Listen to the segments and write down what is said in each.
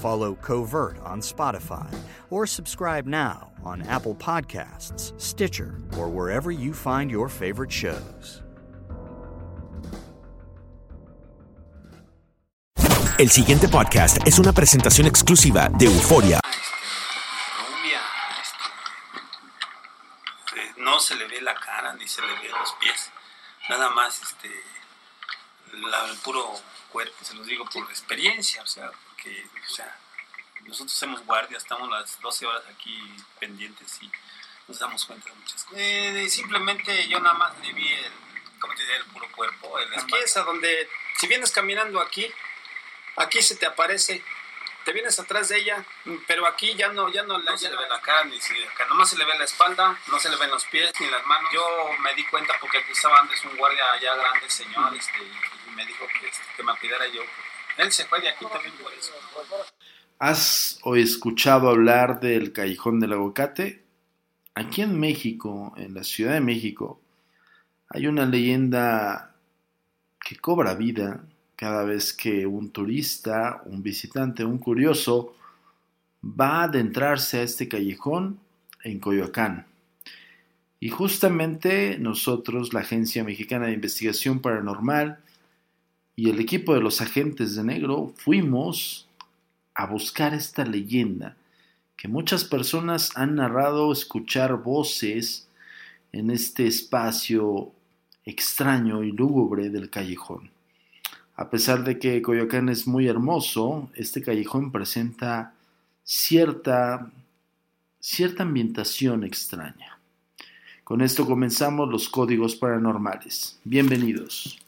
Follow Covert on Spotify or subscribe now on Apple Podcasts, Stitcher, or wherever you find your favorite shows. El siguiente podcast es una presentación exclusiva de Euforia. rubia, este, eh, no se le ve la cara ni se le ve los pies, nada más este, la- el puro cuerpo, se los digo por experiencia, o sea, porque o sea, nosotros hacemos guardia, estamos las 12 horas aquí pendientes y nos damos cuenta de muchas cosas. Eh, simplemente yo nada más le vi el, ¿cómo te diré? el puro cuerpo, el aquí es a donde, si vienes caminando aquí, aquí se te aparece te vienes atrás de ella, pero aquí ya no, ya no, la, se le ve la cara ni si acá, nomás se le ve la espalda, no se le ven los pies ni las manos. Yo me di cuenta porque aquí estaba antes un guardia ya grande, señor, este, y me dijo que, este, que me pidiera yo. Él se fue de aquí también por eso. ¿Has o escuchado hablar del Callejón del Aguacate? Aquí en México, en la Ciudad de México, hay una leyenda que cobra vida cada vez que un turista, un visitante, un curioso va a adentrarse a este callejón en Coyoacán. Y justamente nosotros, la Agencia Mexicana de Investigación Paranormal y el equipo de los agentes de negro, fuimos a buscar esta leyenda que muchas personas han narrado escuchar voces en este espacio extraño y lúgubre del callejón. A pesar de que Coyoacán es muy hermoso, este callejón presenta cierta, cierta ambientación extraña. Con esto comenzamos los códigos paranormales. Bienvenidos.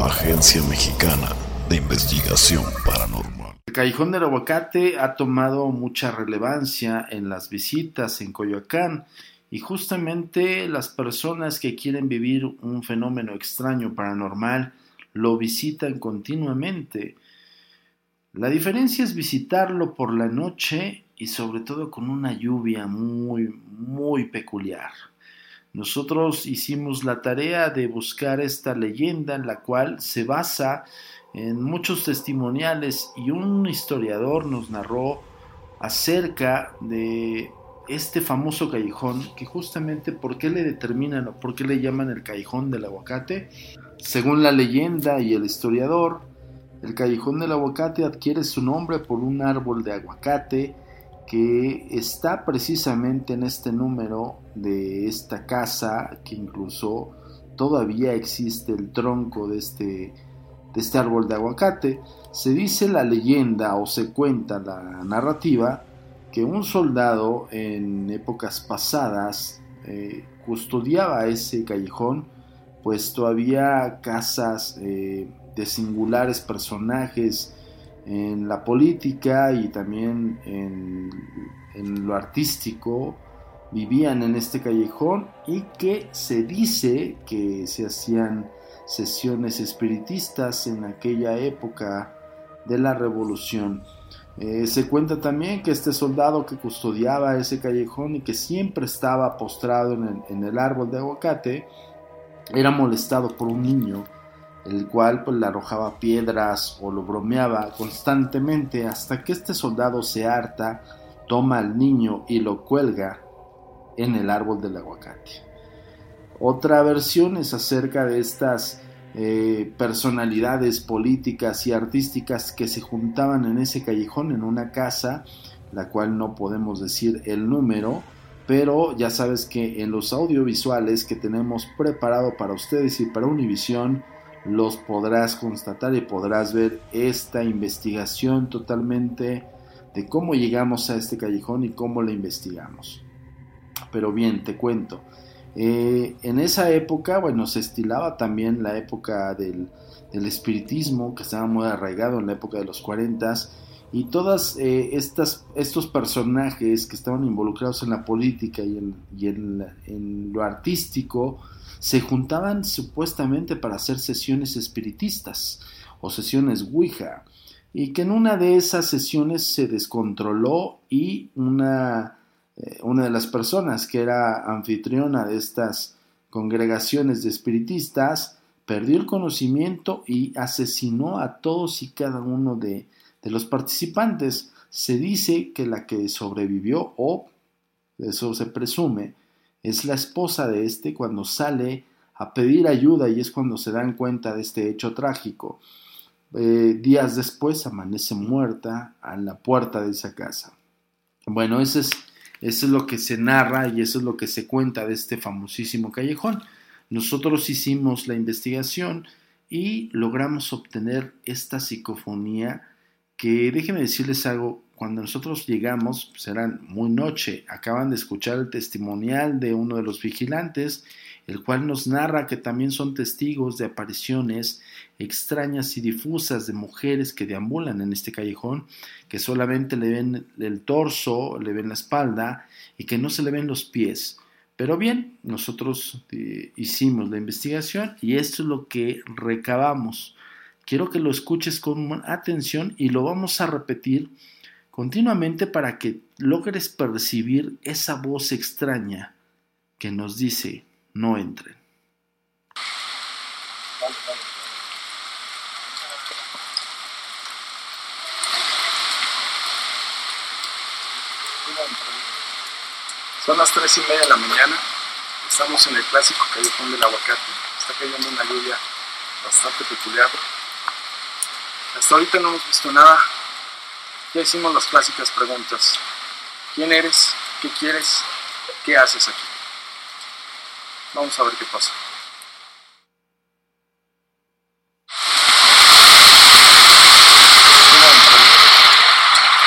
Agencia Mexicana de Investigación Paranormal. Callejón del Aguacate ha tomado mucha relevancia en las visitas en Coyoacán y justamente las personas que quieren vivir un fenómeno extraño paranormal lo visitan continuamente. La diferencia es visitarlo por la noche y sobre todo con una lluvia muy, muy peculiar. Nosotros hicimos la tarea de buscar esta leyenda en la cual se basa en muchos testimoniales y un historiador nos narró acerca de este famoso callejón, que justamente por qué le determinan o por qué le llaman el callejón del aguacate, según la leyenda y el historiador, el callejón del aguacate adquiere su nombre por un árbol de aguacate que está precisamente en este número de esta casa, que incluso todavía existe el tronco de este, de este árbol de aguacate. Se dice la leyenda o se cuenta la narrativa que un soldado en épocas pasadas eh, custodiaba ese callejón, pues todavía casas eh, de singulares personajes en la política y también en, en lo artístico vivían en este callejón y que se dice que se hacían sesiones espiritistas en aquella época de la revolución. Eh, se cuenta también que este soldado que custodiaba ese callejón y que siempre estaba postrado en el, árbol de aguacate, era molestado por un niño, el cual pues, le arrojaba piedras o lo bromeaba constantemente hasta que este soldado se harta, toma al niño y lo cuelga en el árbol del aguacate. Otra versión es acerca de estas eh, personalidades políticas y artísticas que se juntaban en ese callejón, en una casa, la cual no podemos decir el número, pero ya sabes que en los audiovisuales que tenemos preparado para ustedes y para Univision, los podrás constatar y podrás ver esta investigación totalmente de cómo llegamos a este callejón y cómo la investigamos. Pero bien, te cuento. Eh, en esa época, bueno, se estilaba también la época del, espiritismo, que estaba muy arraigado en la época de los 40 y todas eh, estas, estos personajes que estaban involucrados en la política y, en, lo artístico se juntaban supuestamente para hacer sesiones espiritistas o sesiones Ouija y que en una de esas sesiones se descontroló y una eh, una de las personas que era anfitriona de estas congregaciones de espiritistas perdió el conocimiento y asesinó a todos y cada uno de, los participantes. Se dice que la que sobrevivió, o eso se presume, es la esposa de este cuando sale a pedir ayuda y es cuando se dan cuenta de este hecho trágico. Eh, días después amanece muerta a la puerta de esa casa. Bueno, ese es eso es lo que se narra y eso es lo que se cuenta de este famosísimo callejón. Nosotros hicimos la investigación y logramos obtener esta psicofonía que déjenme decirles algo, cuando nosotros llegamos, pues eran muy noche, acaban de escuchar el testimonial de uno de los vigilantes el cual nos narra que también son testigos de apariciones extrañas y difusas de mujeres que deambulan en este callejón, que solamente le ven el torso, le ven la espalda y que no se le ven los pies. Pero bien, nosotros eh, hicimos la investigación y esto es lo que recabamos. Quiero que lo escuches con atención y lo vamos a repetir continuamente para que logres percibir esa voz extraña que nos dice, no entren. Son las tres y media de la mañana. Estamos en el clásico callejón del aguacate. Está cayendo una lluvia bastante peculiar. Hasta ahorita no hemos visto nada. Ya hicimos las clásicas preguntas. ¿Quién eres? ¿Qué quieres? ¿Qué haces aquí? Vamos a ver qué pasa.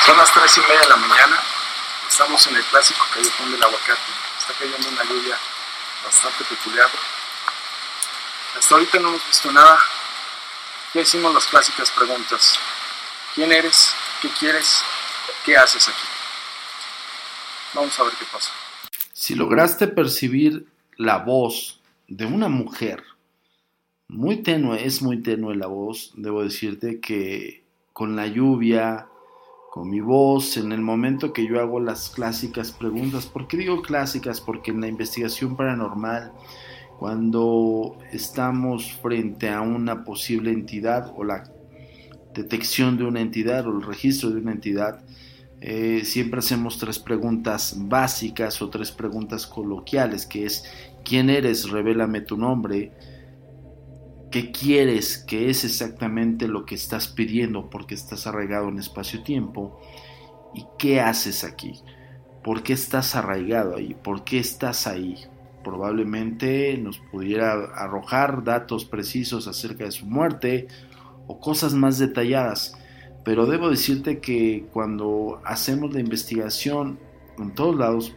Son las tres y media de la mañana. Estamos en el clásico callejón del aguacate. Está cayendo una lluvia bastante peculiar. Hasta ahorita no hemos visto nada. Ya hicimos las clásicas preguntas. ¿Quién eres? ¿Qué quieres? ¿Qué haces aquí? Vamos a ver qué pasa. Si lograste percibir la voz de una mujer, muy tenue, es muy tenue la voz, debo decirte que con la lluvia, con mi voz, en el momento que yo hago las clásicas preguntas, ¿por qué digo clásicas? Porque en la investigación paranormal, cuando estamos frente a una posible entidad o la detección de una entidad o el registro de una entidad, eh, siempre hacemos tres preguntas básicas o tres preguntas coloquiales, que es ¿quién eres? Revélame tu nombre. ¿Qué quieres? ¿Qué es exactamente lo que estás pidiendo porque estás arraigado en espacio-tiempo? ¿Y qué haces aquí? ¿Por qué estás arraigado ahí? ¿Por qué estás ahí? Probablemente nos pudiera arrojar datos precisos acerca de su muerte o cosas más detalladas. Pero debo decirte que cuando hacemos la investigación en todos lados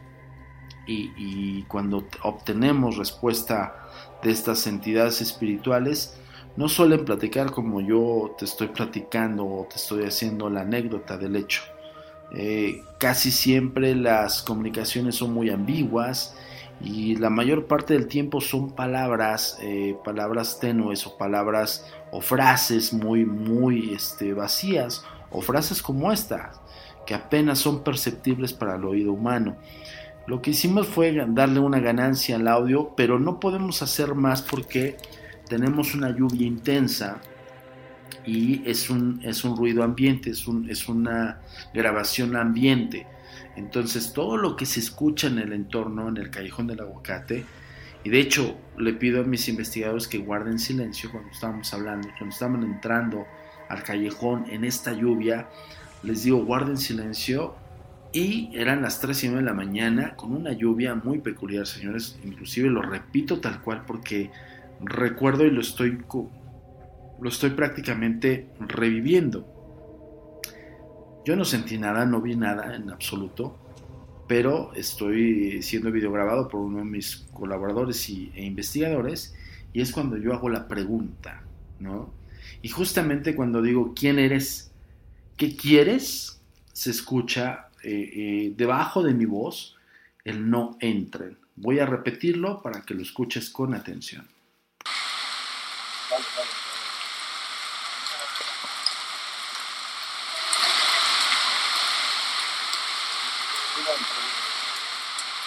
y, cuando obtenemos respuesta de estas entidades espirituales, no suelen platicar como yo te estoy platicando o te estoy haciendo la anécdota del hecho. Eh, casi siempre las comunicaciones son muy ambiguas y la mayor parte del tiempo son palabras, eh, palabras tenues o palabras o frases muy, muy este, vacías o frases como esta, que apenas son perceptibles para el oído humano. Lo que hicimos fue darle una ganancia al audio, pero no podemos hacer más porque tenemos una lluvia intensa y es un, es un ruido ambiente, es, un, es una grabación ambiente. Entonces todo lo que se escucha en el entorno, en el callejón del aguacate, y de hecho le pido a mis investigadores que guarden silencio cuando estábamos hablando, cuando estaban entrando al callejón en esta lluvia, les digo guarden silencio y eran las 3 y media de la mañana con una lluvia muy peculiar, señores, inclusive lo repito tal cual porque recuerdo y lo estoy, lo estoy prácticamente reviviendo. Yo no sentí nada, no vi nada en absoluto, pero estoy siendo videograbado por uno de mis colaboradores y, e investigadores y es cuando yo hago la pregunta, ¿no? Y justamente cuando digo, ¿quién eres? ¿Qué quieres? Se escucha eh, eh, debajo de mi voz el no entren. Voy a repetirlo para que lo escuches con atención.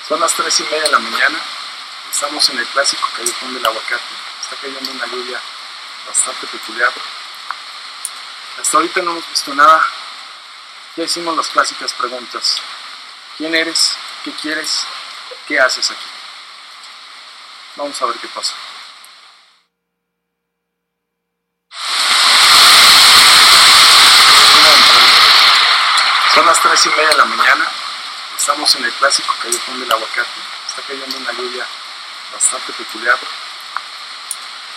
Son las 3 y media de la mañana. Estamos en el clásico callejón del aguacate. Está cayendo una lluvia bastante peculiar. Hasta ahorita no hemos visto nada. Ya hicimos las clásicas preguntas. ¿Quién eres? ¿Qué quieres? ¿Qué haces aquí? Vamos a ver qué pasa. Son las 3 y media de la mañana. Estamos en el clásico callejón del aguacate. Está cayendo una lluvia bastante peculiar.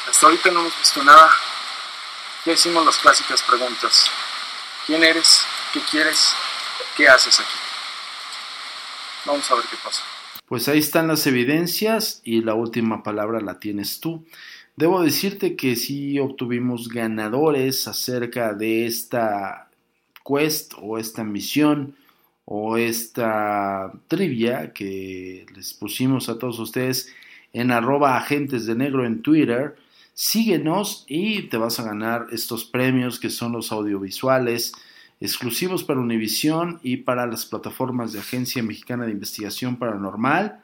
Hasta ahorita no hemos visto nada. Ya hicimos las clásicas preguntas. ¿Quién eres? ¿Qué quieres? ¿Qué haces aquí? Vamos a ver qué pasa. Pues ahí están las evidencias y la última palabra la tienes tú. Debo decirte que sí obtuvimos ganadores acerca de esta quest o esta misión o esta trivia que les pusimos a todos ustedes en arroba agentes de negro en Twitter. Síguenos y te vas a ganar estos premios que son los audiovisuales exclusivos para Univisión y para las plataformas de Agencia Mexicana de Investigación Paranormal.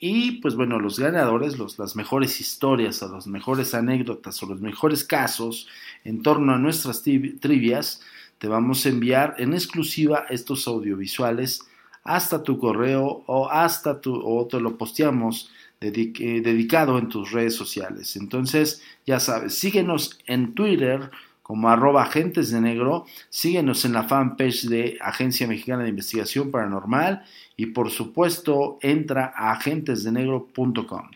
Y pues bueno, los ganadores, los, las mejores historias o las mejores anécdotas o los mejores casos en torno a nuestras trivias te vamos a enviar en exclusiva estos audiovisuales hasta tu correo o hasta tu o te lo posteamos eh, dedicado en tus redes sociales. Entonces, ya sabes, síguenos en Twitter como arroba agentes de negro, síguenos en la fanpage de Agencia Mexicana de Investigación Paranormal y por supuesto entra a agentesdenegro.com.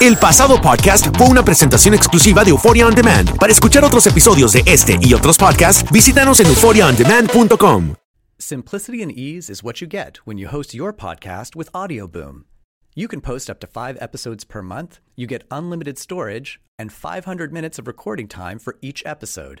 El pasado podcast fue una presentación exclusiva de Euphoria On Demand. Para escuchar otros episodios de este y otros podcasts, visítanos en euphoriaondemand.com. Simplicity and ease is what you get when you host your podcast with Audioboom. You can post up to five episodes per month, you get unlimited storage, and 500 minutes of recording time for each episode.